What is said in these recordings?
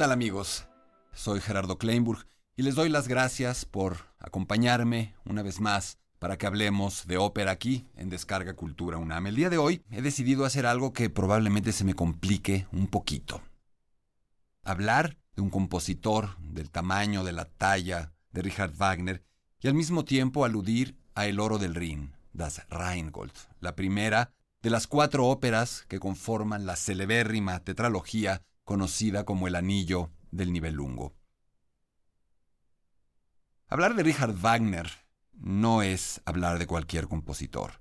Tal amigos? Soy Gerardo Kleinburg y les doy las gracias por acompañarme una vez más para que hablemos de ópera aquí en Descarga Cultura UNAM. El día de hoy he decidido hacer algo que probablemente se me complique un poquito. Hablar de un compositor del tamaño, de la talla de Richard Wagner y al mismo tiempo aludir a El Oro del Rin, Das Rheingold, la primera de las cuatro óperas que conforman la celebérrima tetralogía conocida como el anillo del nivelungo. Hablar de Richard Wagner no es hablar de cualquier compositor.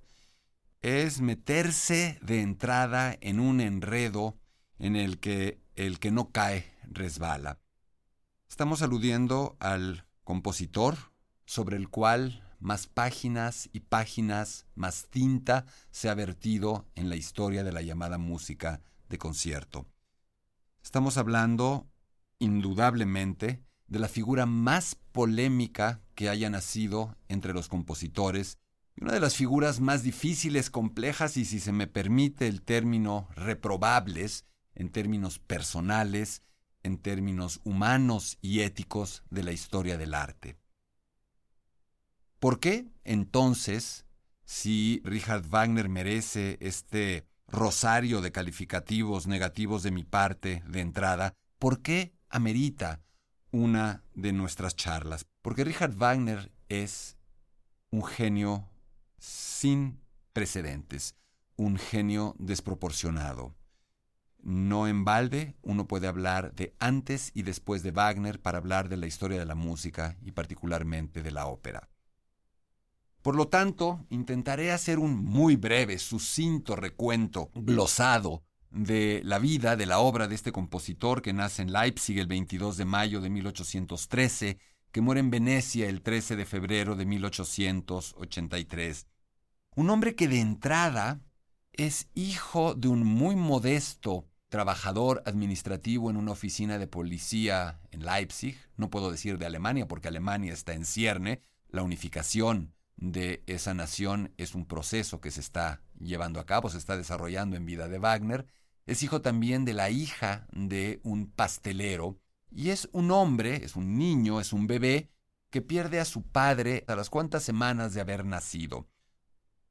Es meterse de entrada en un enredo en el que el que no cae resbala. Estamos aludiendo al compositor sobre el cual más páginas y páginas, más tinta se ha vertido en la historia de la llamada música de concierto. Estamos hablando, indudablemente, de la figura más polémica que haya nacido entre los compositores y una de las figuras más difíciles, complejas y, si se me permite el término, reprobables en términos personales, en términos humanos y éticos de la historia del arte. ¿Por qué, entonces, si Richard Wagner merece este rosario de calificativos negativos de mi parte de entrada, ¿por qué amerita una de nuestras charlas? Porque Richard Wagner es un genio sin precedentes, un genio desproporcionado. No en balde uno puede hablar de antes y después de Wagner para hablar de la historia de la música y particularmente de la ópera. Por lo tanto, intentaré hacer un muy breve, sucinto recuento, glosado, de la vida, de la obra de este compositor que nace en Leipzig el 22 de mayo de 1813, que muere en Venecia el 13 de febrero de 1883. Un hombre que de entrada es hijo de un muy modesto trabajador administrativo en una oficina de policía en Leipzig, no puedo decir de Alemania porque Alemania está en cierne, la unificación de esa nación es un proceso que se está llevando a cabo, se está desarrollando en vida de Wagner. Es hijo también de la hija de un pastelero y es un hombre, es un niño, es un bebé que pierde a su padre a las cuantas semanas de haber nacido.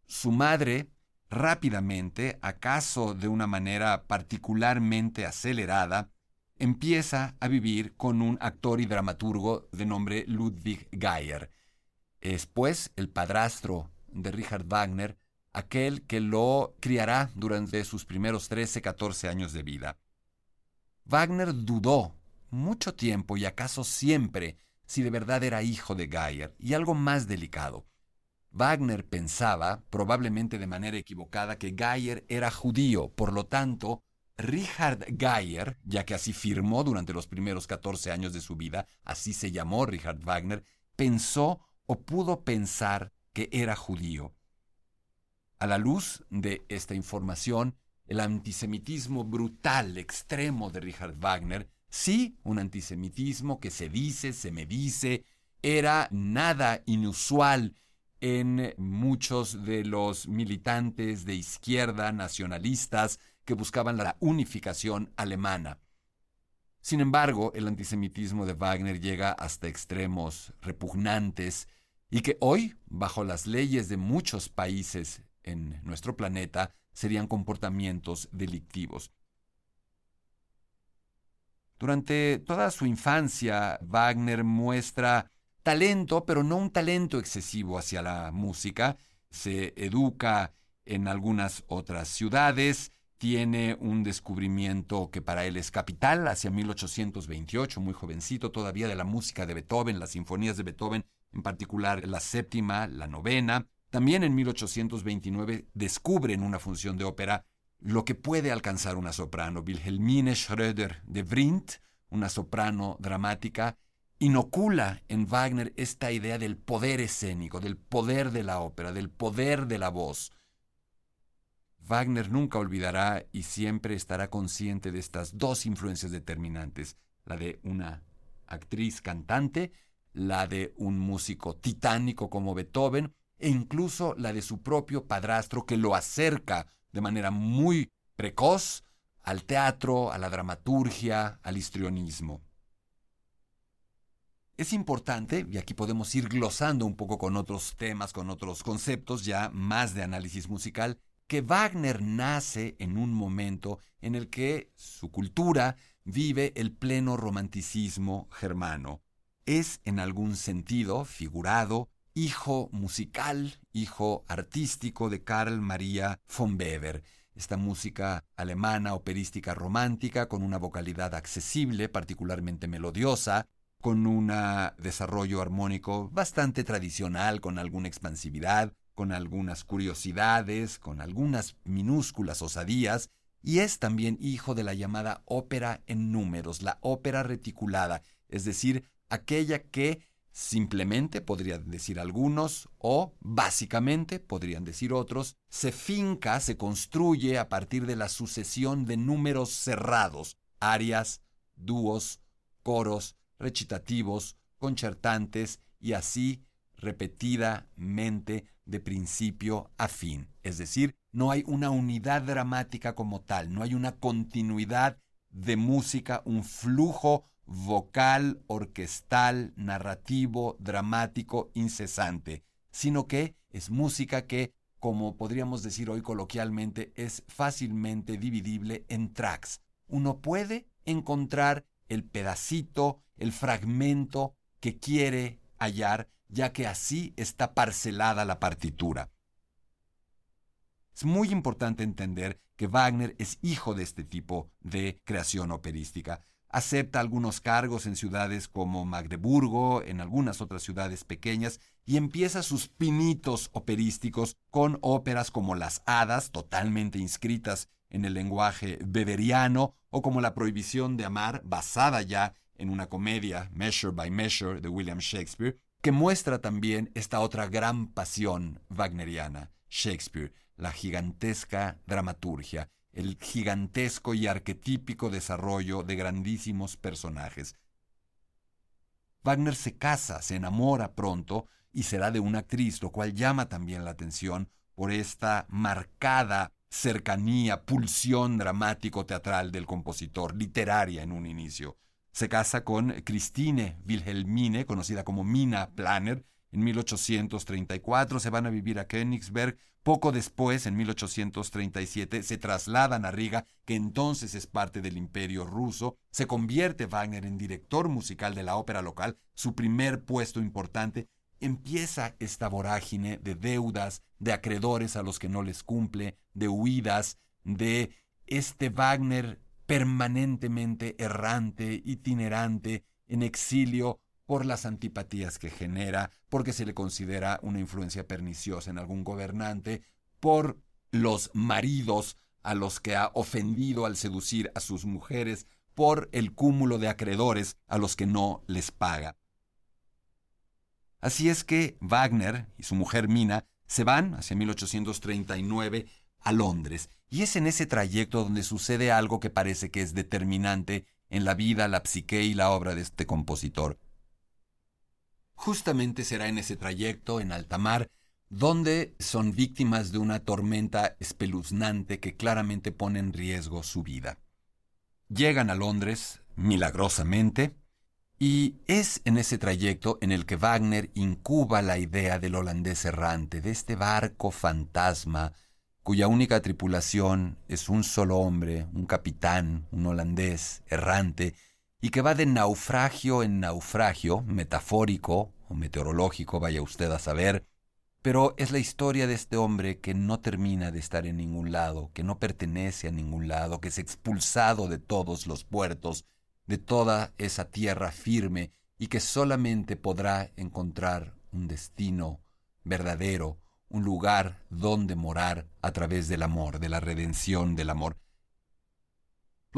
Su madre, rápidamente, acaso de una manera particularmente acelerada, empieza a vivir con un actor y dramaturgo de nombre Ludwig Geyer, es pues el padrastro de Richard Wagner, aquel que lo criará durante sus primeros 13, 14 años de vida. Wagner dudó mucho tiempo y acaso siempre si de verdad era hijo de Geyer, y algo más delicado. Wagner pensaba, probablemente de manera equivocada, que Geyer era judío, por lo tanto, Richard Geyer, ya que así firmó durante los primeros 14 años de su vida, así se llamó Richard Wagner, pensó o pudo pensar que era judío. A la luz de esta información, el antisemitismo brutal, extremo de Richard Wagner, sí, un antisemitismo que se dice, se me dice, era nada inusual en muchos de los militantes de izquierda nacionalistas que buscaban la unificación alemana. Sin embargo, el antisemitismo de Wagner llega hasta extremos repugnantes y que hoy, bajo las leyes de muchos países en nuestro planeta, serían comportamientos delictivos. Durante toda su infancia, Wagner muestra talento, pero no un talento excesivo hacia la música. Se educa en algunas otras ciudades, tiene un descubrimiento que para él es capital, hacia 1828, muy jovencito todavía, de la música de Beethoven, las sinfonías de Beethoven, en particular la séptima, la novena. También en 1829 descubre en una función de ópera lo que puede alcanzar una soprano. Wilhelmine Schröder de Vrindt, una soprano dramática, inocula en Wagner esta idea del poder escénico, del poder de la ópera, del poder de la voz. Wagner nunca olvidará y siempre estará consciente de estas dos influencias determinantes, la de una actriz cantante, la de un músico titánico como Beethoven, e incluso la de su propio padrastro que lo acerca de manera muy precoz al teatro, a la dramaturgia, al histrionismo. Es importante, y aquí podemos ir glosando un poco con otros temas, con otros conceptos ya más de análisis musical, que Wagner nace en un momento en el que su cultura vive el pleno romanticismo germano. Es en algún sentido figurado hijo musical, hijo artístico de Karl Maria von Weber. Esta música alemana operística romántica con una vocalidad accesible, particularmente melodiosa, con un desarrollo armónico bastante tradicional, con alguna expansividad, con algunas curiosidades, con algunas minúsculas osadías, y es también hijo de la llamada ópera en números, la ópera reticulada, es decir, aquella que simplemente, podrían decir algunos, o básicamente, podrían decir otros, se finca, se construye a partir de la sucesión de números cerrados, arias, dúos, coros, recitativos, concertantes y así repetidamente de principio a fin. Es decir, no hay una unidad dramática como tal, no hay una continuidad de música, un flujo vocal, orquestal, narrativo, dramático, incesante, sino que es música que, como podríamos decir hoy coloquialmente, es fácilmente dividible en tracks. Uno puede encontrar el pedacito, el fragmento que quiere hallar ya que así está parcelada la partitura. Es muy importante entender que Wagner es hijo de este tipo de creación operística. Acepta algunos cargos en ciudades como Magdeburgo, en algunas otras ciudades pequeñas, y empieza sus pinitos operísticos con óperas como Las Hadas, totalmente inscritas en el lenguaje beberiano, o como La Prohibición de Amar, basada ya en una comedia, Measure by Measure, de William Shakespeare, que muestra también esta otra gran pasión wagneriana, Shakespeare, la gigantesca dramaturgia, el gigantesco y arquetípico desarrollo de grandísimos personajes. Wagner se casa, se enamora pronto y será de una actriz, lo cual llama también la atención por esta marcada cercanía, pulsión dramático-teatral del compositor, literaria en un inicio. Se casa con Christine Wilhelmine, conocida como Mina Planner, en 1834. Se van a vivir a Königsberg. Poco después, en 1837, se trasladan a Riga, que entonces es parte del imperio ruso. Se convierte Wagner en director musical de la ópera local, su primer puesto importante. Empieza esta vorágine de deudas, de acreedores a los que no les cumple, de huidas, de este Wagner permanentemente errante, itinerante, en exilio por las antipatías que genera, porque se le considera una influencia perniciosa en algún gobernante, por los maridos a los que ha ofendido al seducir a sus mujeres, por el cúmulo de acreedores a los que no les paga. Así es que Wagner y su mujer Mina se van hacia 1839 a Londres y es en ese trayecto donde sucede algo que parece que es determinante en la vida, la psique y la obra de este compositor. Justamente será en ese trayecto, en alta mar, donde son víctimas de una tormenta espeluznante que claramente pone en riesgo su vida. Llegan a Londres, milagrosamente, y es en ese trayecto en el que Wagner incuba la idea del holandés errante, de este barco fantasma cuya única tripulación es un solo hombre, un capitán, un holandés, errante, y que va de naufragio en naufragio, metafórico o meteorológico, vaya usted a saber, pero es la historia de este hombre que no termina de estar en ningún lado, que no pertenece a ningún lado, que es expulsado de todos los puertos, de toda esa tierra firme y que solamente podrá encontrar un destino verdadero, un lugar donde morar a través del amor, de la redención del amor.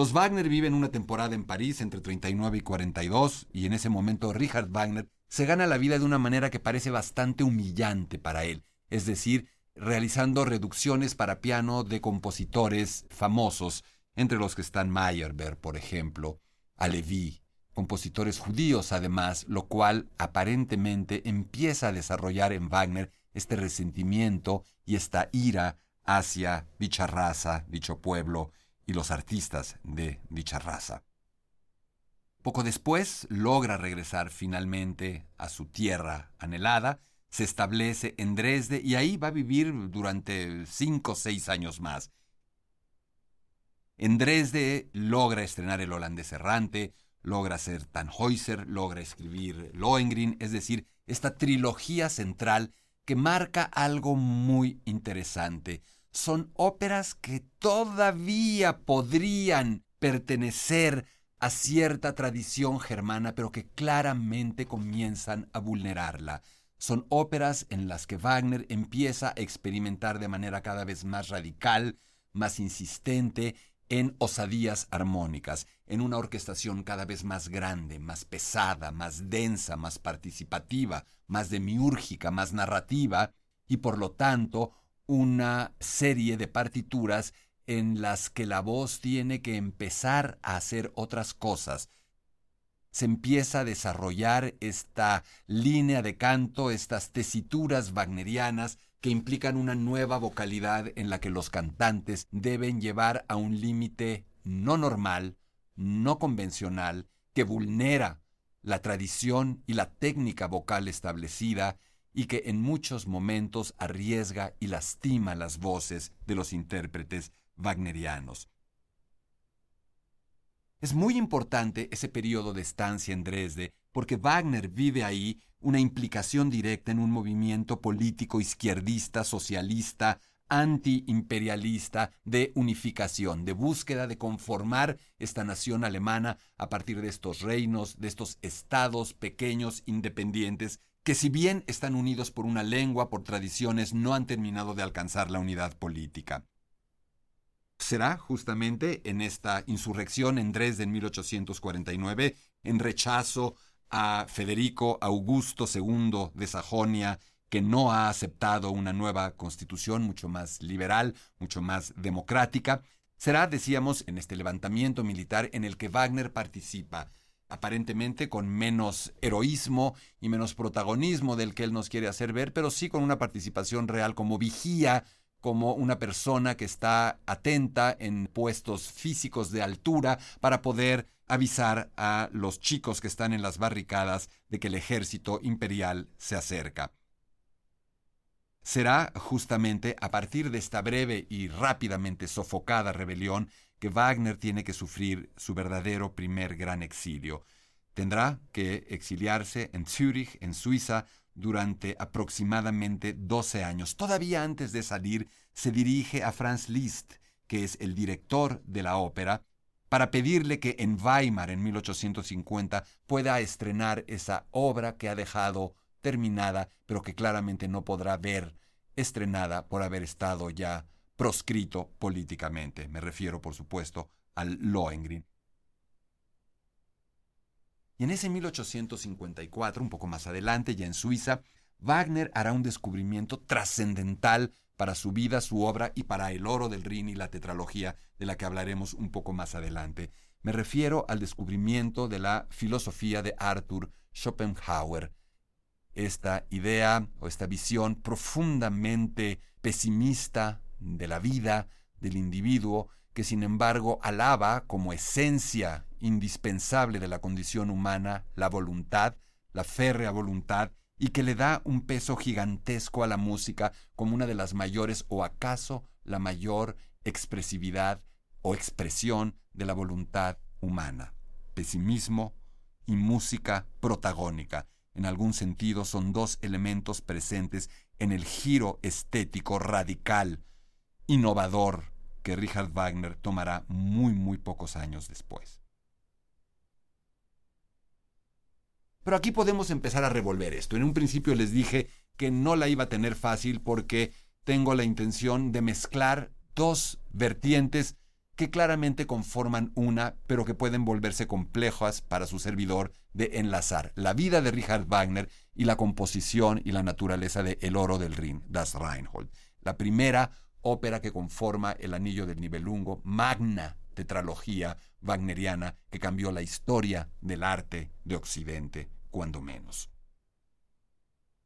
Los Wagner viven una temporada en París entre 39 y 42 y en ese momento Richard Wagner se gana la vida de una manera que parece bastante humillante para él, es decir, realizando reducciones para piano de compositores famosos, entre los que están Meyerbeer, por ejemplo, Alevi, compositores judíos además, lo cual aparentemente empieza a desarrollar en Wagner este resentimiento y esta ira hacia dicha raza, dicho pueblo y los artistas de dicha raza. Poco después logra regresar finalmente a su tierra anhelada, se establece en Dresde y ahí va a vivir durante cinco o seis años más. En Dresde logra estrenar El holandés errante, logra ser Tannhäuser, logra escribir Lohengrin, es decir, esta trilogía central que marca algo muy interesante. Son óperas que todavía podrían pertenecer a cierta tradición germana, pero que claramente comienzan a vulnerarla. Son óperas en las que Wagner empieza a experimentar de manera cada vez más radical, más insistente en osadías armónicas, en una orquestación cada vez más grande, más pesada, más densa, más participativa, más demiúrgica, más narrativa, y por lo tanto una serie de partituras en las que la voz tiene que empezar a hacer otras cosas. Se empieza a desarrollar esta línea de canto, estas tesituras wagnerianas que implican una nueva vocalidad en la que los cantantes deben llevar a un límite no normal, no convencional, que vulnera la tradición y la técnica vocal establecida y que en muchos momentos arriesga y lastima las voces de los intérpretes wagnerianos. Es muy importante ese periodo de estancia en Dresde porque Wagner vive ahí una implicación directa en un movimiento político izquierdista, socialista, antiimperialista, de unificación, de búsqueda de conformar esta nación alemana a partir de estos reinos, de estos estados pequeños, independientes, que si bien están unidos por una lengua, por tradiciones, no han terminado de alcanzar la unidad política. Será justamente en esta insurrección en Dresde en 1849, en rechazo a Federico Augusto II de Sajonia, que no ha aceptado una nueva constitución mucho más liberal, mucho más democrática. Será, decíamos, en este levantamiento militar en el que Wagner participa, aparentemente con menos heroísmo y menos protagonismo del que él nos quiere hacer ver, pero sí con una participación real como vigía, como una persona que está atenta en puestos físicos de altura para poder avisar a los chicos que están en las barricadas de que el ejército imperial se acerca. Será justamente a partir de esta breve y rápidamente sofocada rebelión que Wagner tiene que sufrir su verdadero primer gran exilio. Tendrá que exiliarse en Zúrich, en Suiza, durante aproximadamente 12 años. Todavía antes de salir, se dirige a Franz Liszt, que es el director de la ópera, para pedirle que en Weimar en 1850 pueda estrenar esa obra que ha dejado terminada, pero que claramente no podrá ver estrenada por haber estado ya proscrito políticamente. Me refiero, por supuesto, al Lohengrin. Y en ese 1854, un poco más adelante, ya en Suiza, Wagner hará un descubrimiento trascendental para su vida, su obra y para el oro del Rin y la tetralogía de la que hablaremos un poco más adelante. Me refiero al descubrimiento de la filosofía de Arthur Schopenhauer. Esta idea o esta visión profundamente pesimista de la vida, del individuo, que sin embargo alaba como esencia indispensable de la condición humana la voluntad, la férrea voluntad y que le da un peso gigantesco a la música como una de las mayores o acaso la mayor expresividad o expresión de la voluntad humana. Pesimismo y música protagónica. En algún sentido son dos elementos presentes en el giro estético radical, innovador, que Richard Wagner tomará muy, muy pocos años después. Pero aquí podemos empezar a revolver esto. En un principio les dije que no la iba a tener fácil porque tengo la intención de mezclar dos vertientes que claramente conforman una, pero que pueden volverse complejas para su servidor de enlazar la vida de Richard Wagner y la composición y la naturaleza de El oro del Rin, Das Reinhold. La primera ópera que conforma el Anillo del Nibelungo, magna tetralogía wagneriana que cambió la historia del arte de Occidente, cuando menos.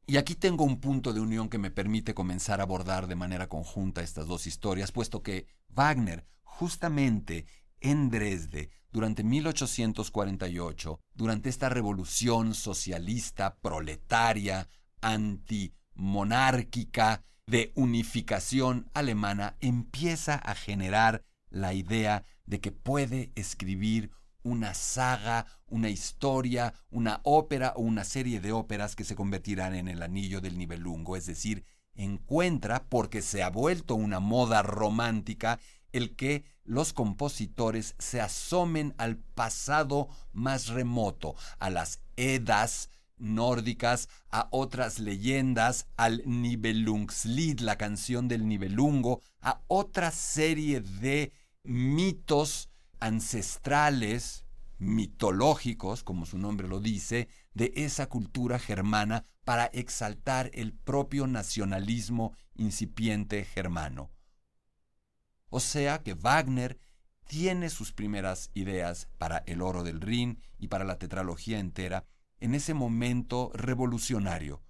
Y aquí tengo un punto de unión que me permite comenzar a abordar de manera conjunta estas dos historias, puesto que Wagner, justamente en Dresde, durante 1848, durante esta revolución socialista, proletaria, antimonárquica, de unificación alemana, empieza a generar la idea de que puede escribir una saga, una historia, una ópera o una serie de óperas que se convertirán en el anillo del nivelungo, es decir, encuentra, porque se ha vuelto una moda romántica, el que los compositores se asomen al pasado más remoto, a las Edas nórdicas, a otras leyendas, al Nibelungslied, la canción del Nibelungo, a otra serie de mitos ancestrales, mitológicos, como su nombre lo dice, de esa cultura germana para exaltar el propio nacionalismo incipiente germano. O sea que Wagner tiene sus primeras ideas para el oro del Rin y para la tetralogía entera en ese momento revolucionario.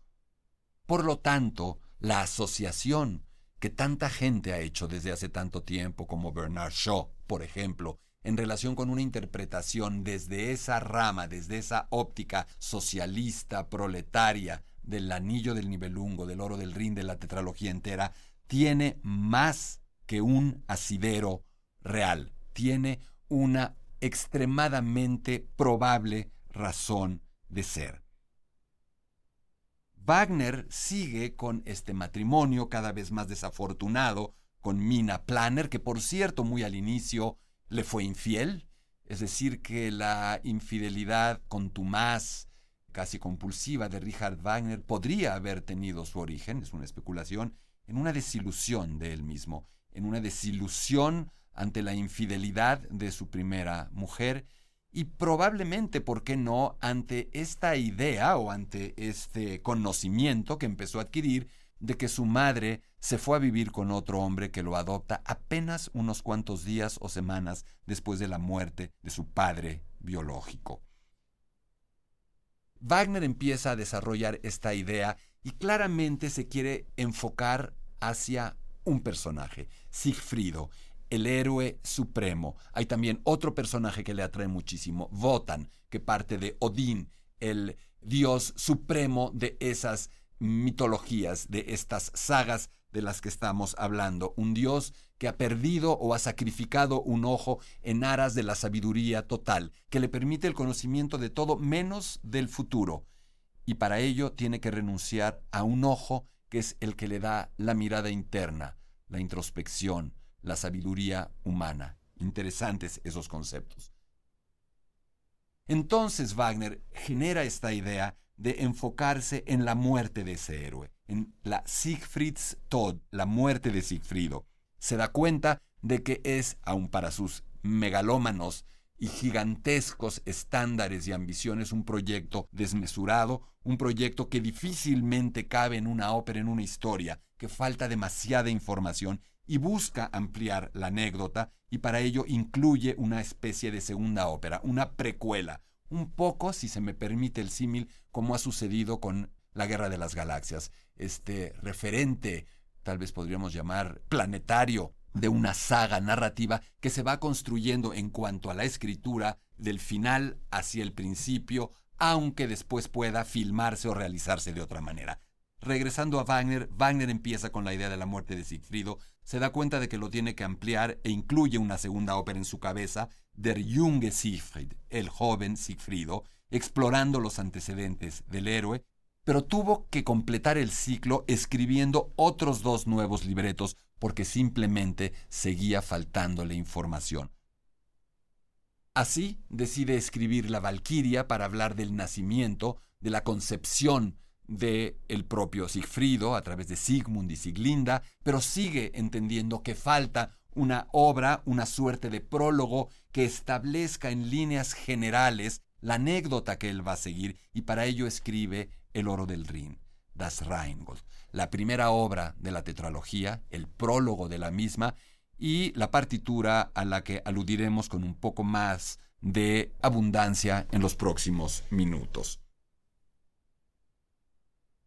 Por lo tanto, la asociación que tanta gente ha hecho desde hace tanto tiempo, como Bernard Shaw, por ejemplo, en relación con una interpretación desde esa rama, desde esa óptica socialista, proletaria, del anillo del nivelungo, del oro del rin, de la tetralogía entera, tiene más que un asidero real, tiene una extremadamente probable razón de ser. Wagner sigue con este matrimonio cada vez más desafortunado con Mina Planner, que por cierto muy al inicio le fue infiel, es decir, que la infidelidad contumaz, casi compulsiva de Richard Wagner podría haber tenido su origen, es una especulación, en una desilusión de él mismo, en una desilusión ante la infidelidad de su primera mujer y probablemente, ¿por qué no?, ante esta idea o ante este conocimiento que empezó a adquirir de que su madre se fue a vivir con otro hombre que lo adopta apenas unos cuantos días o semanas después de la muerte de su padre biológico. Wagner empieza a desarrollar esta idea y claramente se quiere enfocar hacia un personaje, Sigfrido, el héroe supremo. Hay también otro personaje que le atrae muchísimo, Votan, que parte de Odín, el dios supremo de esas mitologías, de estas sagas de las que estamos hablando. Un dios que ha perdido o ha sacrificado un ojo en aras de la sabiduría total, que le permite el conocimiento de todo menos del futuro. Y para ello tiene que renunciar a un ojo que es el que le da la mirada interna, la introspección, la sabiduría humana. Interesantes esos conceptos. Entonces Wagner genera esta idea de enfocarse en la muerte de ese héroe, en la Siegfried's Tod, la muerte de Siegfriedo. Se da cuenta de que es, aun para sus megalómanos y gigantescos estándares y ambiciones, un proyecto desmesurado, un proyecto que difícilmente cabe en una ópera, en una historia, que falta demasiada información y busca ampliar la anécdota y para ello incluye una especie de segunda ópera, una precuela, un poco, si se me permite el símil, como ha sucedido con la Guerra de las Galaxias, este referente, tal vez podríamos llamar planetario, de una saga narrativa que se va construyendo en cuanto a la escritura del final hacia el principio, aunque después pueda filmarse o realizarse de otra manera. Regresando a Wagner, Wagner empieza con la idea de la muerte de Siegfriedo, se da cuenta de que lo tiene que ampliar e incluye una segunda ópera en su cabeza, Der junge Siegfried, el joven Siegfriedo, explorando los antecedentes del héroe, pero tuvo que completar el ciclo escribiendo otros dos nuevos libretos porque simplemente seguía faltándole información. Así decide escribir La Valquiria para hablar del nacimiento, de la concepción de el propio Sigfrido a través de Sigmund y Siglinda, pero sigue entendiendo que falta una obra, una suerte de prólogo que establezca en líneas generales la anécdota que él va a seguir y para ello escribe El oro del Rin, Das Rheingold, la primera obra de la tetralogía, el prólogo de la misma y la partitura a la que aludiremos con un poco más de abundancia en los próximos minutos.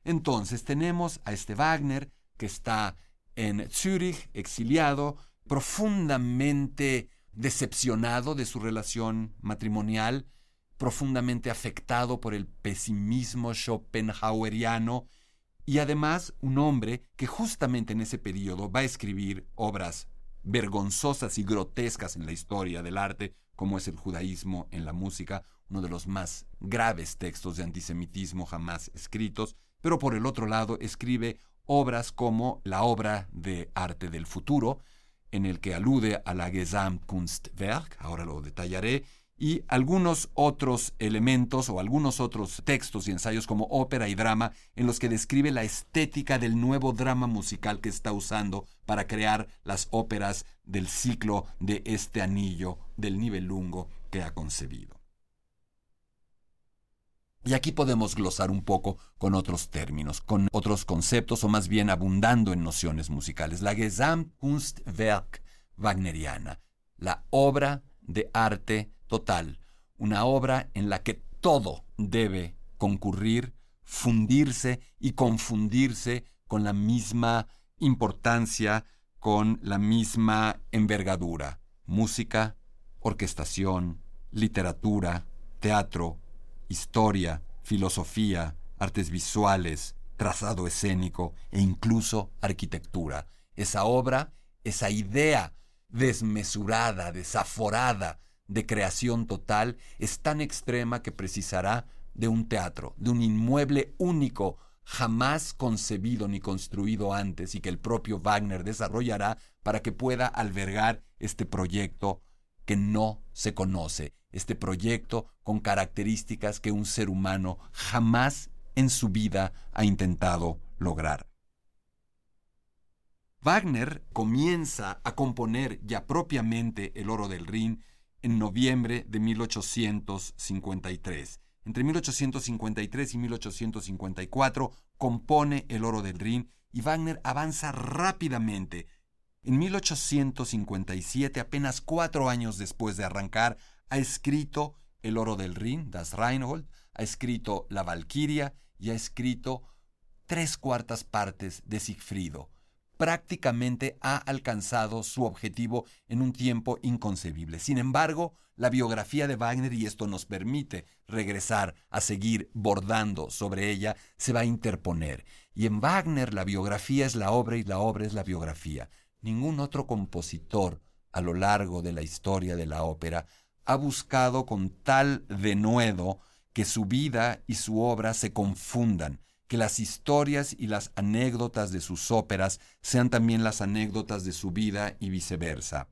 Entonces tenemos a este Wagner que está en Zúrich, exiliado, profundamente decepcionado de su relación matrimonial, profundamente afectado por el pesimismo schopenhaueriano y además un hombre que justamente en ese periodo va a escribir obras vergonzosas y grotescas en la historia del arte, como es el judaísmo en la música, uno de los más graves textos de antisemitismo jamás escritos, pero por el otro lado escribe obras como la obra de arte del futuro, en el que alude a la Gesamtkunstwerk, ahora lo detallaré, y algunos otros elementos o algunos otros textos y ensayos como ópera y drama en los que describe la estética del nuevo drama musical que está usando para crear las óperas del ciclo de este anillo del lungo que ha concebido. Y aquí podemos glosar un poco con otros términos, con otros conceptos o más bien abundando en nociones musicales. La Gesamtkunstwerk wagneriana, la obra de arte total, una obra en la que todo debe concurrir, fundirse y confundirse con la misma importancia, con la misma envergadura. Música, orquestación, literatura, teatro, historia, filosofía, artes visuales, trazado escénico e incluso arquitectura. Esa obra, esa idea desmesurada, desaforada de creación total es tan extrema que precisará de un teatro, de un inmueble único, jamás concebido ni construido antes y que el propio Wagner desarrollará para que pueda albergar este proyecto que no se conoce, este proyecto con características que un ser humano jamás en su vida ha intentado lograr. Wagner comienza a componer ya propiamente el oro del Rin en noviembre de 1853. Entre 1853 y 1854 compone el oro del Rin y Wagner avanza rápidamente. En 1857, apenas cuatro años después de arrancar, ha escrito El oro del Rin, Das Reinhold, ha escrito La Valquiria y ha escrito tres cuartas partes de Sigfrido. Prácticamente ha alcanzado su objetivo en un tiempo inconcebible. Sin embargo, la biografía de Wagner, y esto nos permite regresar a seguir bordando sobre ella, se va a interponer. Y en Wagner la biografía es la obra y la obra es la biografía. Ningún otro compositor a lo largo de la historia de la ópera ha buscado con tal denuedo que su vida y su obra se confundan, que las historias y las anécdotas de sus óperas sean también las anécdotas de su vida y viceversa.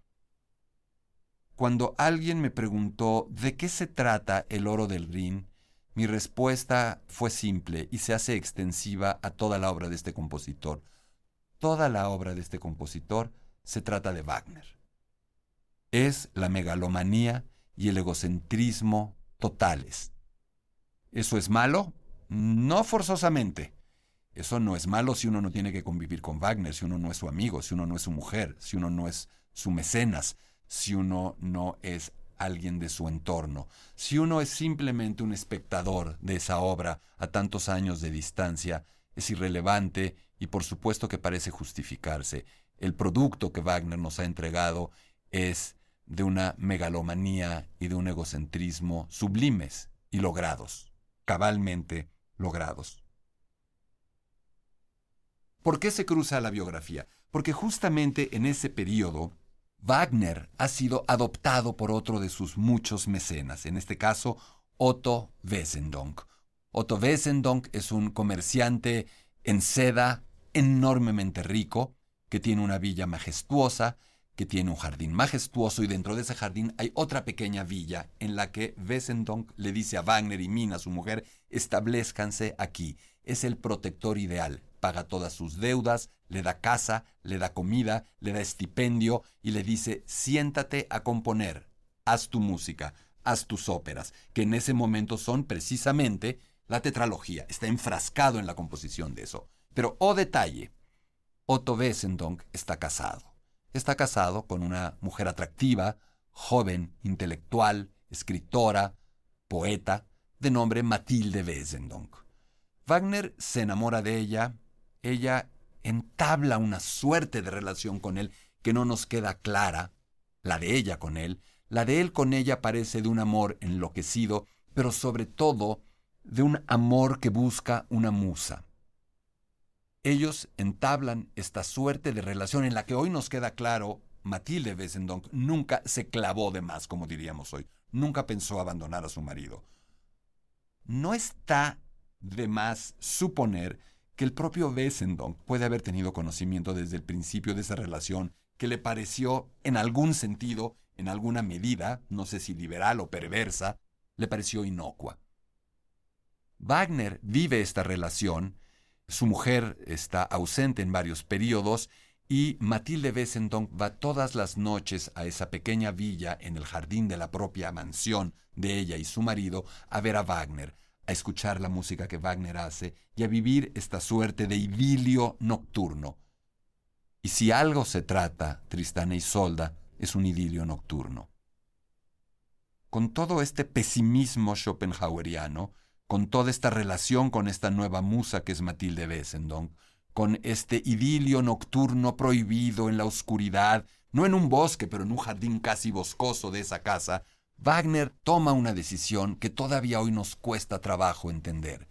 Cuando alguien me preguntó de qué se trata el oro del Rin, mi respuesta fue simple y se hace extensiva a toda la obra de este compositor. Toda la obra de este compositor se trata de Wagner. Es la megalomanía y el egocentrismo totales. ¿Eso es malo? No forzosamente. Eso no es malo si uno no tiene que convivir con Wagner, si uno no es su amigo, si uno no es su mujer, si uno no es su mecenas, si uno no es alguien de su entorno, si uno es simplemente un espectador de esa obra a tantos años de distancia, es irrelevante y por supuesto que parece justificarse. El producto que Wagner nos ha entregado es de una megalomanía y de un egocentrismo sublimes y logrados, cabalmente logrados. ¿Por qué se cruza la biografía? Porque justamente en ese periodo, Wagner ha sido adoptado por otro de sus muchos mecenas, en este caso Otto Wesendonck. Otto Wessendonck es un comerciante en seda enormemente rico, que tiene una villa majestuosa, que tiene un jardín majestuoso y dentro de ese jardín hay otra pequeña villa en la que Wessendonck le dice a Wagner y Mina, su mujer, establezcanse aquí. Es el protector ideal. Paga todas sus deudas, le da casa, le da comida, le da estipendio y le dice, siéntate a componer, haz tu música, haz tus óperas, que en ese momento son precisamente la tetralogía. Está enfrascado en la composición de eso. Pero, oh detalle, Otto Wessendonck está casado está casado con una mujer atractiva, joven, intelectual, escritora, poeta, de nombre Matilde Wesendonck. Wagner se enamora de ella, ella entabla una suerte de relación con él que no nos queda clara, la de ella con él, la de él con ella parece de un amor enloquecido, pero sobre todo de un amor que busca una musa. Ellos entablan esta suerte de relación en la que hoy nos queda claro, Matilde Wesendonck nunca se clavó de más, como diríamos hoy, nunca pensó abandonar a su marido. No está de más suponer que el propio Wesendonck puede haber tenido conocimiento desde el principio de esa relación que le pareció en algún sentido, en alguna medida, no sé si liberal o perversa, le pareció inocua. Wagner vive esta relación su mujer está ausente en varios periodos y Matilde Wesendonck va todas las noches a esa pequeña villa en el jardín de la propia mansión de ella y su marido a ver a Wagner, a escuchar la música que Wagner hace y a vivir esta suerte de idilio nocturno. Y si algo se trata, Tristana y Solda, es un idilio nocturno. Con todo este pesimismo schopenhaueriano, con toda esta relación con esta nueva musa que es Matilde Wesendonck, con este idilio nocturno prohibido en la oscuridad, no en un bosque, pero en un jardín casi boscoso de esa casa, Wagner toma una decisión que todavía hoy nos cuesta trabajo entender.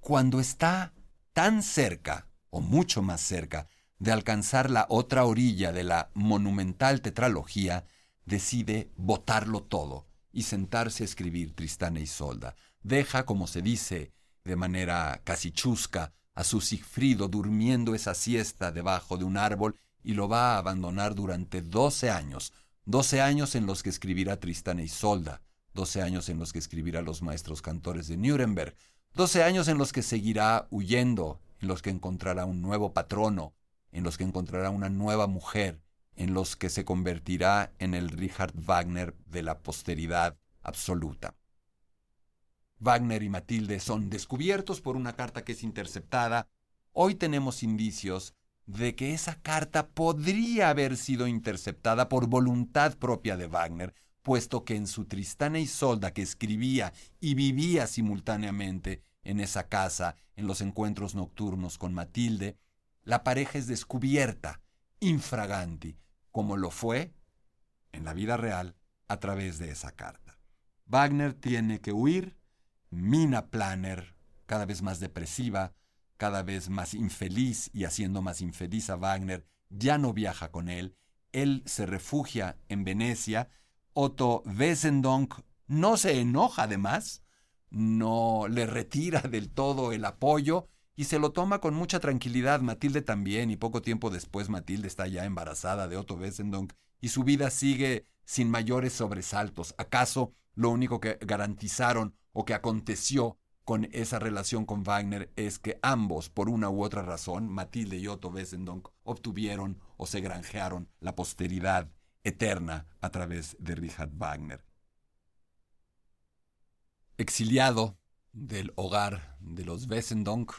Cuando está tan cerca, o mucho más cerca, de alcanzar la otra orilla de la monumental tetralogía, decide botarlo todo y sentarse a escribir Tristán e Isolda, deja, como se dice de manera casi chusca, a su Sigfrido durmiendo esa siesta debajo de un árbol y lo va a abandonar durante doce años, doce años en los que escribirá Tristán e Isolda, doce años en los que escribirá los maestros cantores de Nuremberg, doce años en los que seguirá huyendo, en los que encontrará un nuevo patrono, en los que encontrará una nueva mujer, en los que se convertirá en el Richard Wagner de la posteridad absoluta. Wagner y Matilde son descubiertos por una carta que es interceptada. Hoy tenemos indicios de que esa carta podría haber sido interceptada por voluntad propia de Wagner, puesto que en su Tristana y Solda que escribía y vivía simultáneamente en esa casa, en los encuentros nocturnos con Matilde, la pareja es descubierta, infraganti, como lo fue en la vida real a través de esa carta. Wagner tiene que huir Mina Planner, cada vez más depresiva, cada vez más infeliz y haciendo más infeliz a Wagner, ya no viaja con él. Él se refugia en Venecia. Otto Wesendonck no se enoja además, no le retira del todo el apoyo y se lo toma con mucha tranquilidad. Matilde también, y poco tiempo después Matilde está ya embarazada de Otto Wesendonck y su vida sigue sin mayores sobresaltos. ¿Acaso lo único que garantizaron o que aconteció con esa relación con Wagner es que ambos, por una u otra razón, Matilde y Otto Wesendonck, obtuvieron o se granjearon la posteridad eterna a través de Richard Wagner. Exiliado del hogar de los Wesendonck,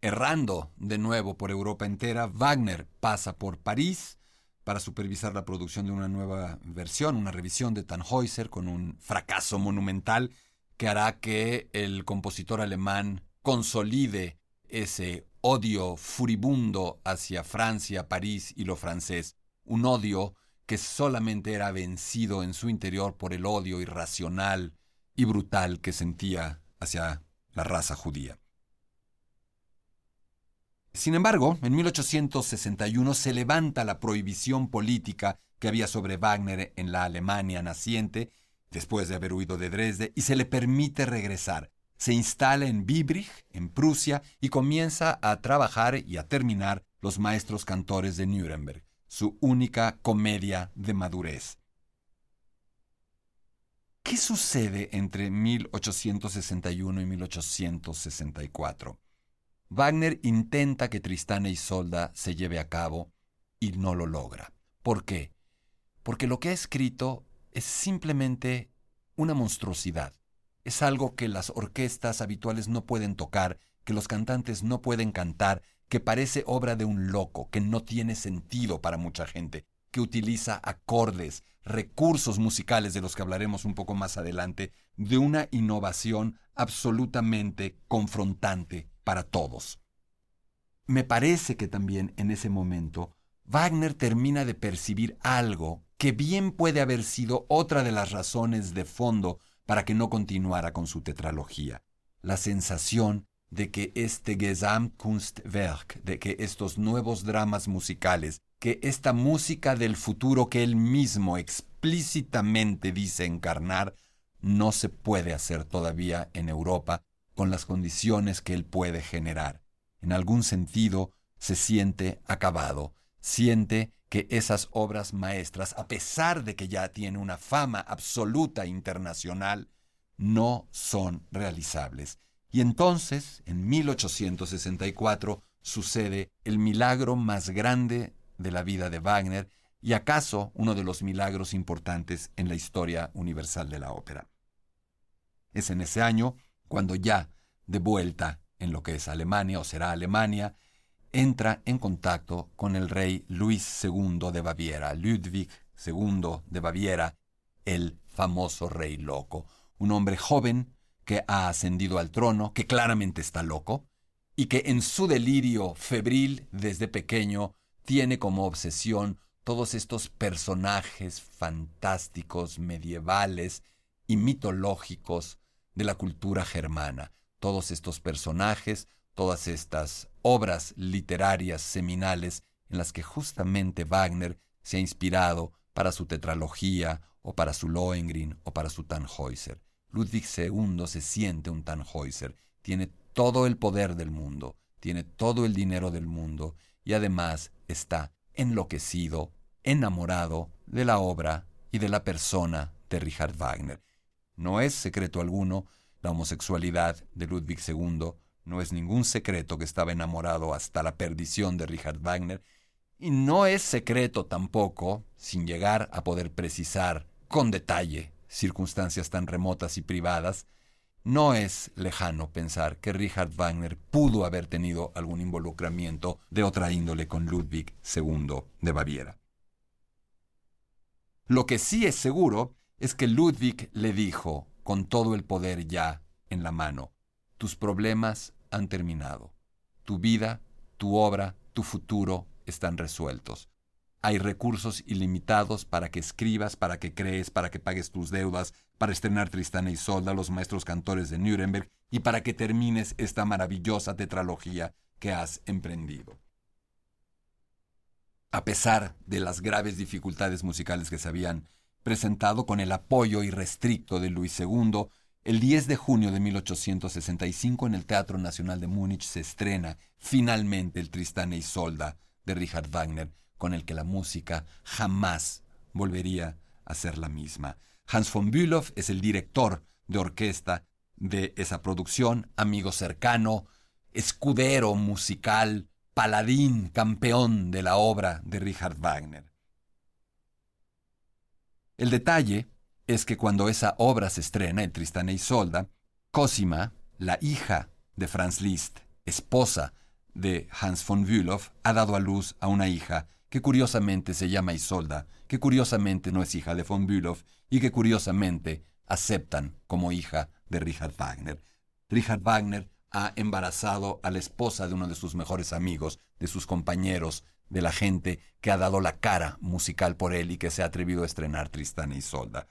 errando de nuevo por Europa entera, Wagner pasa por París para supervisar la producción de una nueva versión, una revisión de Tannhäuser con un fracaso monumental que hará que el compositor alemán consolide ese odio furibundo hacia Francia, París y lo francés, un odio que solamente era vencido en su interior por el odio irracional y brutal que sentía hacia la raza judía. Sin embargo, en 1861 se levanta la prohibición política que había sobre Wagner en la Alemania naciente después de haber huido de Dresde, y se le permite regresar. se instala en Biebrich, en Prusia, y comienza a trabajar y a terminar Los Maestros Cantores de Nuremberg, su única comedia de madurez. ¿Qué sucede entre 1861 y 1864? Wagner intenta que Tristana e Isolda se lleve a cabo y no lo logra. ¿Por qué? Porque lo que ha escrito es simplemente una monstruosidad. Es algo que las orquestas habituales no pueden tocar, que los cantantes no pueden cantar, que parece obra de un loco, que no tiene sentido para mucha gente, que utiliza acordes, recursos musicales de los que hablaremos un poco más adelante, de una innovación absolutamente confrontante para todos. Me parece que también en ese momento Wagner termina de percibir algo que bien puede haber sido otra de las razones de fondo para que no continuara con su tetralogía, la sensación de que este Gesamtkunstwerk, de que estos nuevos dramas musicales, que esta música del futuro que él mismo explícitamente dice encarnar, no se puede hacer todavía en Europa con las condiciones que él puede generar. En algún sentido, se siente acabado, siente que esas obras maestras, a pesar de que ya tiene una fama absoluta internacional, no son realizables. Y entonces, en 1864, sucede el milagro más grande de la vida de Wagner y acaso uno de los milagros importantes en la historia universal de la ópera. Es en ese año cuando ya, de vuelta en lo que es Alemania o será Alemania, entra en contacto con el rey Luis II de Baviera, Ludwig II de Baviera, el famoso rey loco, un hombre joven que ha ascendido al trono, que claramente está loco, y que en su delirio febril desde pequeño tiene como obsesión todos estos personajes fantásticos, medievales y mitológicos de la cultura germana, todos estos personajes todas estas obras literarias seminales en las que justamente Wagner se ha inspirado para su tetralogía o para su Lohengrin o para su Tannhäuser. Ludwig II se siente un Tannhäuser, tiene todo el poder del mundo, tiene todo el dinero del mundo y además está enloquecido, enamorado de la obra y de la persona de Richard Wagner. No es secreto alguno la homosexualidad de Ludwig II, no es ningún secreto que estaba enamorado hasta la perdición de Richard Wagner, y no es secreto tampoco, sin llegar a poder precisar con detalle circunstancias tan remotas y privadas, no es lejano pensar que Richard Wagner pudo haber tenido algún involucramiento de otra índole con Ludwig II de Baviera. Lo que sí es seguro es que Ludwig le dijo, con todo el poder ya en la mano, tus problemas han terminado. Tu vida, tu obra, tu futuro están resueltos. Hay recursos ilimitados para que escribas, para que crees, para que pagues tus deudas, para estrenar Tristana y Solda, los maestros cantores de Nuremberg, y para que termines esta maravillosa tetralogía que has emprendido. A pesar de las graves dificultades musicales que se habían presentado con el apoyo irrestricto de Luis II, el 10 de junio de 1865 en el Teatro Nacional de Múnich se estrena finalmente el Tristán e Isolda de Richard Wagner, con el que la música jamás volvería a ser la misma. Hans von Bülow es el director de orquesta de esa producción, amigo cercano, escudero musical, paladín, campeón de la obra de Richard Wagner. El detalle es que cuando esa obra se estrena, el Tristán e Isolda, Cosima, la hija de Franz Liszt, esposa de Hans von Bülow, ha dado a luz a una hija que curiosamente se llama Isolda, que curiosamente no es hija de von Bülow y que curiosamente aceptan como hija de Richard Wagner. Richard Wagner ha embarazado a la esposa de uno de sus mejores amigos, de sus compañeros, de la gente que ha dado la cara musical por él y que se ha atrevido a estrenar Tristán e Isolda.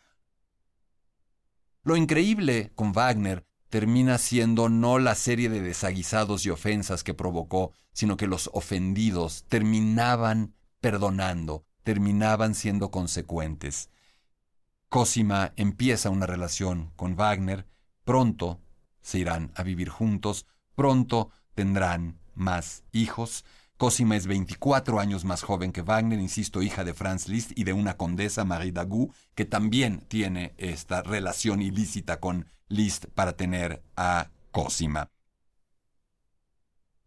Lo increíble con Wagner termina siendo no la serie de desaguisados y ofensas que provocó, sino que los ofendidos terminaban perdonando, terminaban siendo consecuentes. Cosima empieza una relación con Wagner, pronto se irán a vivir juntos, pronto tendrán más hijos. Cosima es 24 años más joven que Wagner, insisto, hija de Franz Liszt y de una condesa, Marie Dagout, que también tiene esta relación ilícita con Liszt para tener a Cosima.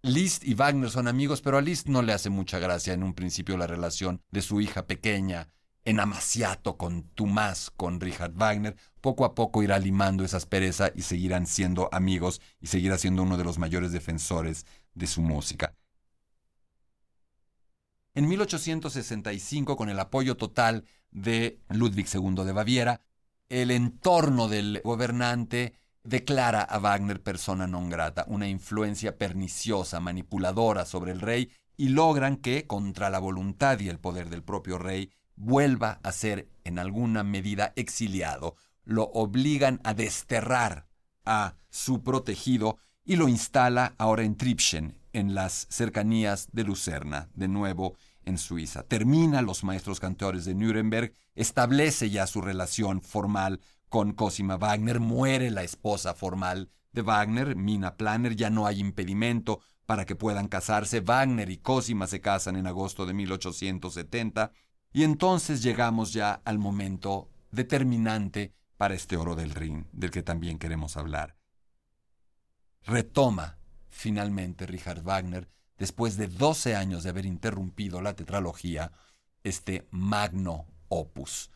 Liszt y Wagner son amigos, pero a Liszt no le hace mucha gracia en un principio la relación de su hija pequeña, en Amaciato con Tomás, con Richard Wagner. Poco a poco irá limando esa aspereza y seguirán siendo amigos y seguirá siendo uno de los mayores defensores de su música. En 1865, con el apoyo total de Ludwig II de Baviera, el entorno del gobernante declara a Wagner persona non grata, una influencia perniciosa, manipuladora sobre el rey, y logran que, contra la voluntad y el poder del propio rey, vuelva a ser en alguna medida exiliado. Lo obligan a desterrar a su protegido y lo instala ahora en Tripschen, en las cercanías de Lucerna, de nuevo en Suiza. Termina los maestros cantores de Nuremberg, establece ya su relación formal con Cosima Wagner, muere la esposa formal de Wagner, Mina Planner, ya no hay impedimento para que puedan casarse. Wagner y Cosima se casan en agosto de 1870 y entonces llegamos ya al momento determinante para este oro del Rin, del que también queremos hablar. Retoma finalmente Richard Wagner, después de 12 años de haber interrumpido la tetralogía, este magno opus.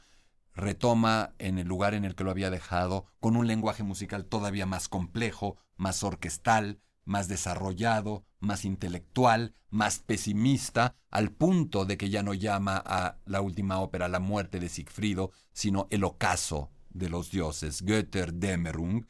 Retoma en el lugar en el que lo había dejado, con un lenguaje musical todavía más complejo, más orquestal, más desarrollado, más intelectual, más pesimista, al punto de que ya no llama a la última ópera la muerte de Siegfriedo, sino el ocaso de los dioses, Götterdämmerung,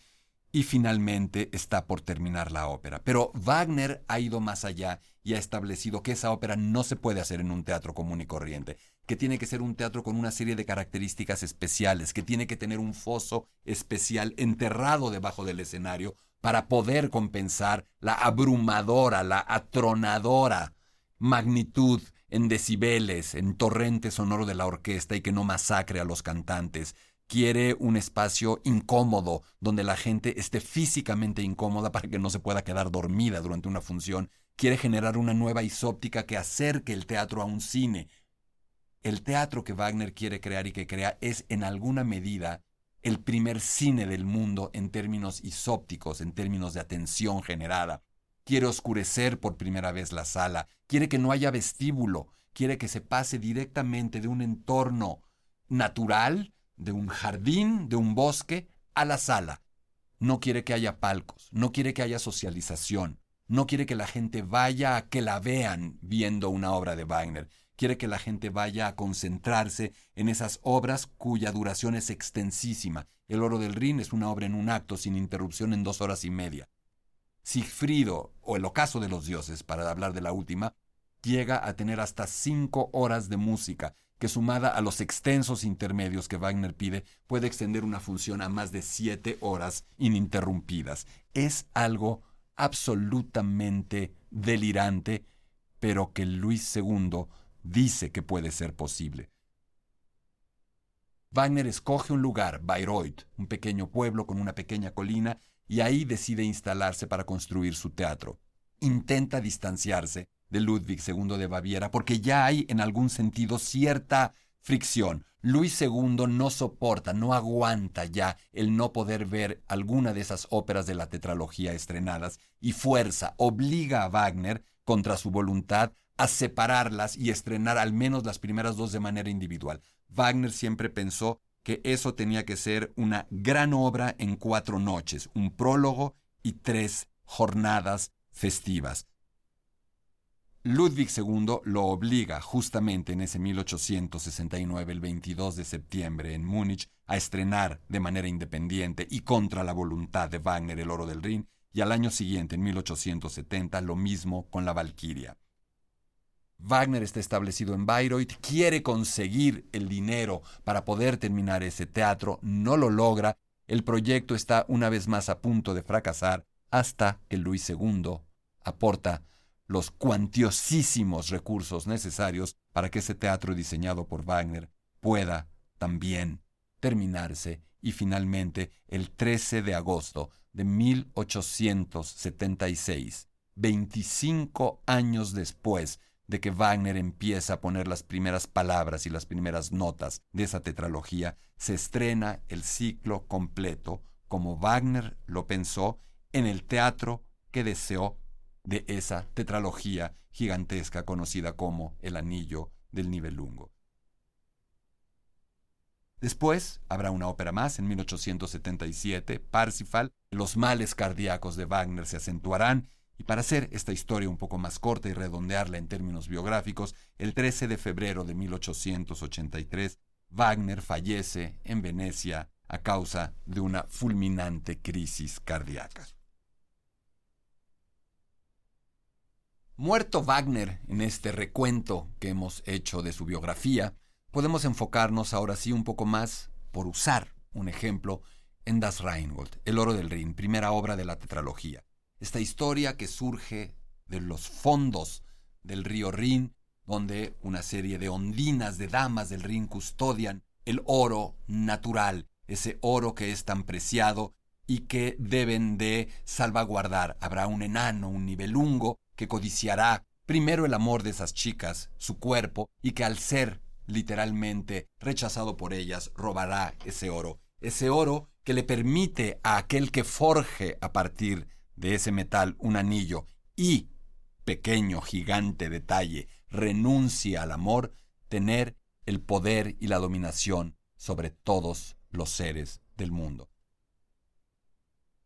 y finalmente está por terminar la ópera. Pero Wagner ha ido más allá y ha establecido que esa ópera no se puede hacer en un teatro común y corriente, que tiene que ser un teatro con una serie de características especiales, que tiene que tener un foso especial enterrado debajo del escenario para poder compensar la abrumadora, la atronadora magnitud en decibeles, en torrente sonoro de la orquesta y que no masacre a los cantantes. Quiere un espacio incómodo, donde la gente esté físicamente incómoda para que no se pueda quedar dormida durante una función. Quiere generar una nueva isóptica que acerque el teatro a un cine. El teatro que Wagner quiere crear y que crea es en alguna medida el primer cine del mundo en términos isópticos, en términos de atención generada. Quiere oscurecer por primera vez la sala, quiere que no haya vestíbulo, quiere que se pase directamente de un entorno natural, de un jardín, de un bosque, a la sala. No quiere que haya palcos, no quiere que haya socialización, no quiere que la gente vaya a que la vean viendo una obra de Wagner quiere que la gente vaya a concentrarse en esas obras cuya duración es extensísima. El oro del Rin es una obra en un acto sin interrupción en dos horas y media. Sigfrido, o el ocaso de los dioses, para hablar de la última, llega a tener hasta cinco horas de música, que sumada a los extensos intermedios que Wagner pide, puede extender una función a más de siete horas ininterrumpidas. Es algo absolutamente delirante, pero que Luis II dice que puede ser posible. Wagner escoge un lugar, Bayreuth, un pequeño pueblo con una pequeña colina, y ahí decide instalarse para construir su teatro. Intenta distanciarse de Ludwig II de Baviera porque ya hay en algún sentido cierta fricción. Luis II no soporta, no aguanta ya el no poder ver alguna de esas óperas de la tetralogía estrenadas y fuerza, obliga a Wagner, contra su voluntad, a separarlas y estrenar al menos las primeras dos de manera individual. Wagner siempre pensó que eso tenía que ser una gran obra en cuatro noches, un prólogo y tres jornadas festivas. Ludwig II lo obliga justamente en ese 1869, el 22 de septiembre, en Múnich, a estrenar de manera independiente y contra la voluntad de Wagner el Oro del Rin, y al año siguiente, en 1870, lo mismo con la Valquiria. Wagner está establecido en Bayreuth, quiere conseguir el dinero para poder terminar ese teatro, no lo logra, el proyecto está una vez más a punto de fracasar hasta que Luis II aporta los cuantiosísimos recursos necesarios para que ese teatro diseñado por Wagner pueda también terminarse y finalmente el 13 de agosto de 1876, 25 años después de que Wagner empieza a poner las primeras palabras y las primeras notas de esa tetralogía, se estrena el ciclo completo como Wagner lo pensó en el teatro que deseó de esa tetralogía gigantesca conocida como El Anillo del Nibelungo. Después habrá una ópera más en 1877, Parsifal. Los males cardíacos de Wagner se acentuarán y para hacer esta historia un poco más corta y redondearla en términos biográficos, el 13 de febrero de 1883, Wagner fallece en Venecia a causa de una fulminante crisis cardíaca. Muerto Wagner en este recuento que hemos hecho de su biografía, podemos enfocarnos ahora sí un poco más, por usar un ejemplo, en Das Rheingold, El Oro del Rin, primera obra de la tetralogía. Esta historia que surge de los fondos del río Rin, donde una serie de ondinas de damas del Rin custodian el oro natural, ese oro que es tan preciado y que deben de salvaguardar. Habrá un enano, un nivelungo, que codiciará primero el amor de esas chicas, su cuerpo, y que al ser literalmente rechazado por ellas, robará ese oro. Ese oro que le permite a aquel que forje a partir de ese metal un anillo y, pequeño, gigante detalle, renuncia al amor, tener el poder y la dominación sobre todos los seres del mundo.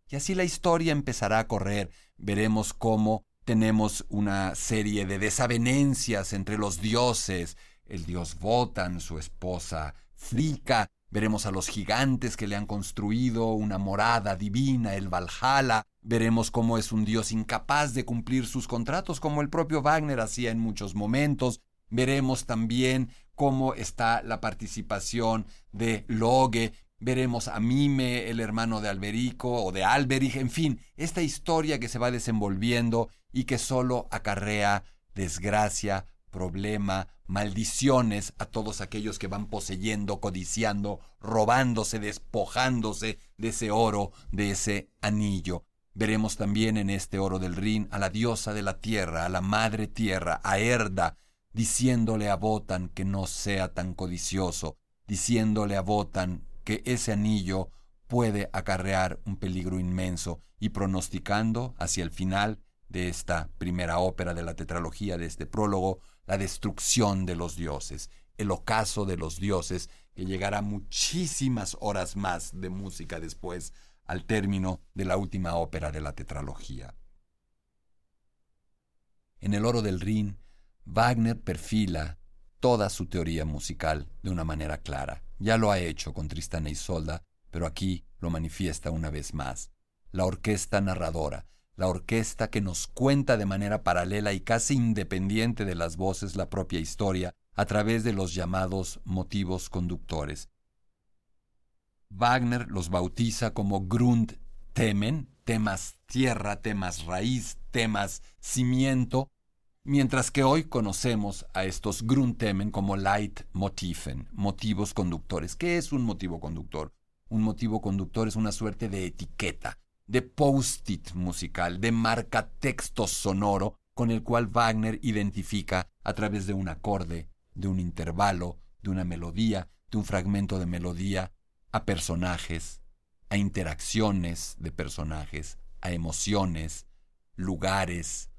Y así la historia empezará a correr. Veremos cómo tenemos una serie de desavenencias entre los dioses, el dios Votan, su esposa Frika, veremos a los gigantes que le han construido una morada divina, el Valhalla, veremos cómo es un dios incapaz de cumplir sus contratos, como el propio Wagner hacía en muchos momentos, veremos también cómo está la participación de Loge, veremos a Mime, el hermano de Alberico o de Alberich, en fin, esta historia que se va desenvolviendo y que solo acarrea desgracia, problema, maldiciones a todos aquellos que van poseyendo, codiciando, robándose, despojándose de ese oro, de ese anillo. Veremos también en este oro del Rin a la diosa de la tierra, a la madre tierra, a Erda, diciéndole a Botan que no sea tan codicioso, diciéndole a Botan que ese anillo puede acarrear un peligro inmenso y pronosticando hacia el final de esta primera ópera de la tetralogía, de este prólogo, la destrucción de los dioses, el ocaso de los dioses, que llegará muchísimas horas más de música después, al término de la última ópera de la tetralogía. En el oro del Rin, Wagner perfila toda su teoría musical de una manera clara. Ya lo ha hecho con Tristana y Isolda, pero aquí lo manifiesta una vez más. La orquesta narradora, la orquesta que nos cuenta de manera paralela y casi independiente de las voces la propia historia a través de los llamados motivos conductores. Wagner los bautiza como Grundthemen, temas tierra, temas raíz, temas cimiento, mientras que hoy conocemos a estos Grundthemen como Leitmotiven, motivos conductores. ¿Qué es un motivo conductor? Un motivo conductor es una suerte de etiqueta, de post-it musical, de marca texto sonoro con el cual Wagner identifica a través de un acorde, de un intervalo, de una melodía, de un fragmento de melodía, a personajes, a interacciones de personajes, a emociones, lugares,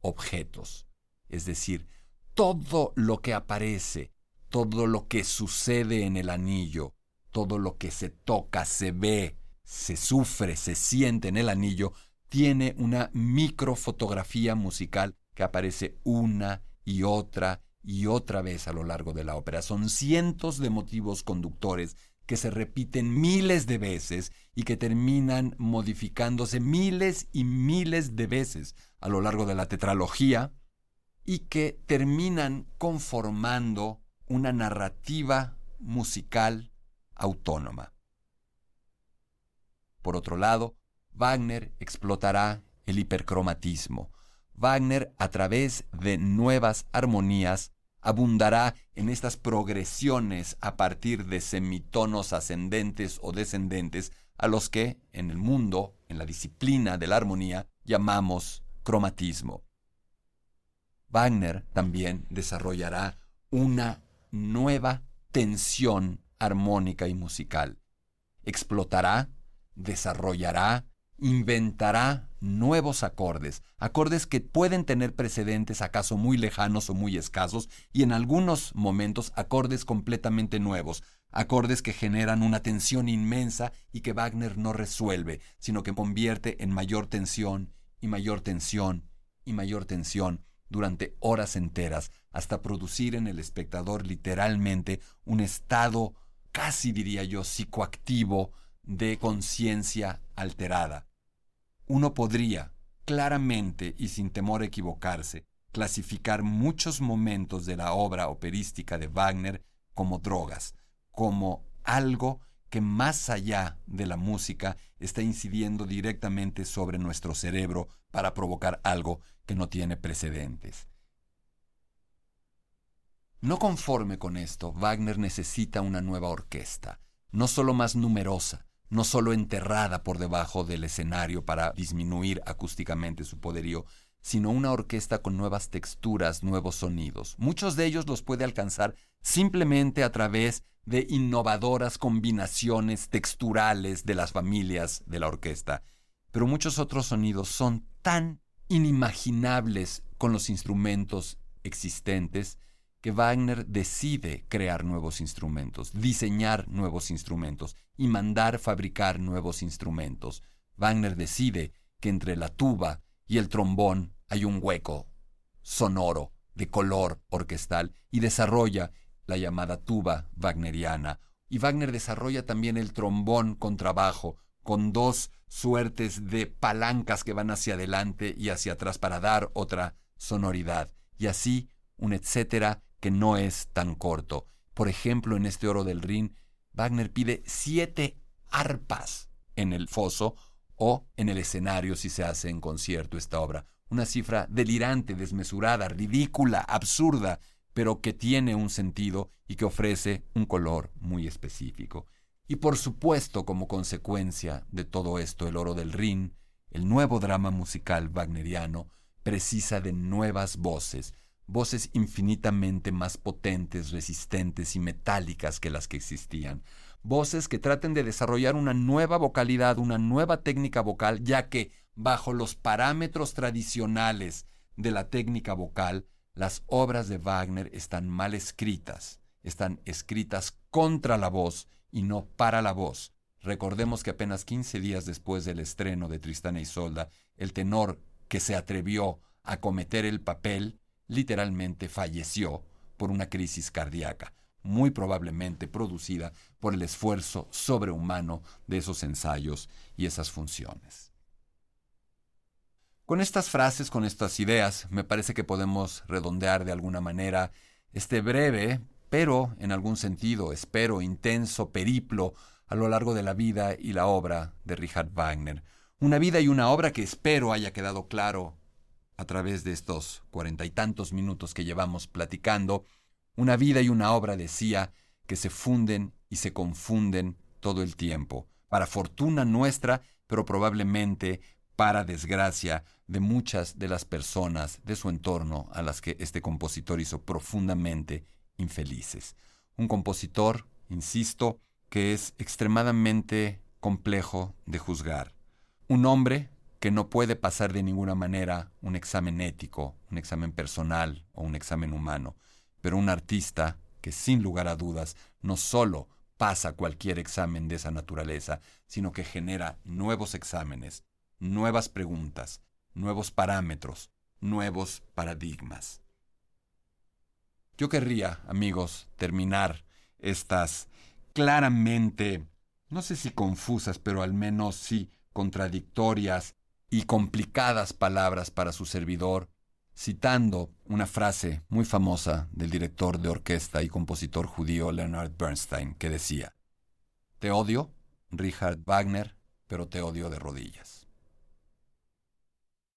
objetos. Es decir, todo lo que aparece, todo lo que sucede en el anillo, todo lo que se toca, se ve, se sufre, se siente en el anillo, tiene una microfotografía musical que aparece una y otra y otra vez a lo largo de la ópera. Son cientos de motivos conductores que se repiten miles de veces y que terminan modificándose miles y miles de veces a lo largo de la tetralogía y que terminan conformando una narrativa musical autónoma. Por otro lado, Wagner explotará el hipercromatismo. Wagner, a través de nuevas armonías, abundará en estas progresiones a partir de semitonos ascendentes o descendentes a los que en el mundo, en la disciplina de la armonía, llamamos cromatismo. Wagner también desarrollará una nueva tensión armónica y musical. Explotará, desarrollará, inventará nuevos acordes, acordes que pueden tener precedentes acaso muy lejanos o muy escasos y en algunos momentos acordes completamente nuevos, acordes que generan una tensión inmensa y que Wagner no resuelve, sino que convierte en mayor tensión y mayor tensión y mayor tensión durante horas enteras, hasta producir en el espectador literalmente un estado, casi diría yo, psicoactivo de conciencia alterada. Uno podría, claramente y sin temor a equivocarse, clasificar muchos momentos de la obra operística de Wagner como drogas, como algo que más allá de la música está incidiendo directamente sobre nuestro cerebro para provocar algo que no tiene precedentes. No conforme con esto, Wagner necesita una nueva orquesta, no solo más numerosa, no solo enterrada por debajo del escenario para disminuir acústicamente su poderío, sino una orquesta con nuevas texturas, nuevos sonidos. Muchos de ellos los puede alcanzar simplemente a través de innovadoras combinaciones texturales de las familias de la orquesta. Pero muchos otros sonidos son tan inimaginables con los instrumentos existentes que Wagner decide crear nuevos instrumentos, diseñar nuevos instrumentos y mandar fabricar nuevos instrumentos. Wagner decide que entre la tuba y el trombón hay un hueco sonoro de color orquestal y desarrolla la llamada tuba wagneriana. Y Wagner desarrolla también el trombón con trabajo, con dos suertes de palancas que van hacia adelante y hacia atrás para dar otra sonoridad. Y así un etcétera que no es tan corto. Por ejemplo, en este oro del Rin, Wagner pide siete arpas en el foso o en el escenario si se hace en concierto esta obra. Una cifra delirante, desmesurada, ridícula, absurda, pero que tiene un sentido y que ofrece un color muy específico. Y por supuesto, como consecuencia de todo esto, el oro del Rin, el nuevo drama musical wagneriano, precisa de nuevas voces, voces infinitamente más potentes, resistentes y metálicas que las que existían, voces que traten de desarrollar una nueva vocalidad, una nueva técnica vocal, ya que bajo los parámetros tradicionales de la técnica vocal, las obras de Wagner están mal escritas, están escritas contra la voz y no para la voz. Recordemos que apenas 15 días después del estreno de Tristán e Isolda, el tenor que se atrevió a cometer el papel literalmente falleció por una crisis cardíaca, muy probablemente producida por el esfuerzo sobrehumano de esos ensayos y esas funciones. Con estas frases, con estas ideas, me parece que podemos redondear de alguna manera este breve, pero en algún sentido, espero, intenso periplo a lo largo de la vida y la obra de Richard Wagner. Una vida y una obra que espero haya quedado claro a través de estos cuarenta y tantos minutos que llevamos platicando. Una vida y una obra, decía, que se funden y se confunden todo el tiempo, para fortuna nuestra, pero probablemente para desgracia de muchas de las personas de su entorno a las que este compositor hizo profundamente infelices. Un compositor, insisto, que es extremadamente complejo de juzgar. Un hombre que no puede pasar de ninguna manera un examen ético, un examen personal o un examen humano, pero un artista que sin lugar a dudas no solo pasa cualquier examen de esa naturaleza, sino que genera nuevos exámenes, nuevas preguntas, nuevos parámetros, nuevos paradigmas. Yo querría, amigos, terminar estas claramente, no sé si confusas, pero al menos sí contradictorias y complicadas palabras para su servidor, citando una frase muy famosa del director de orquesta y compositor judío Leonard Bernstein, que decía, Te odio, Richard Wagner, pero te odio de rodillas.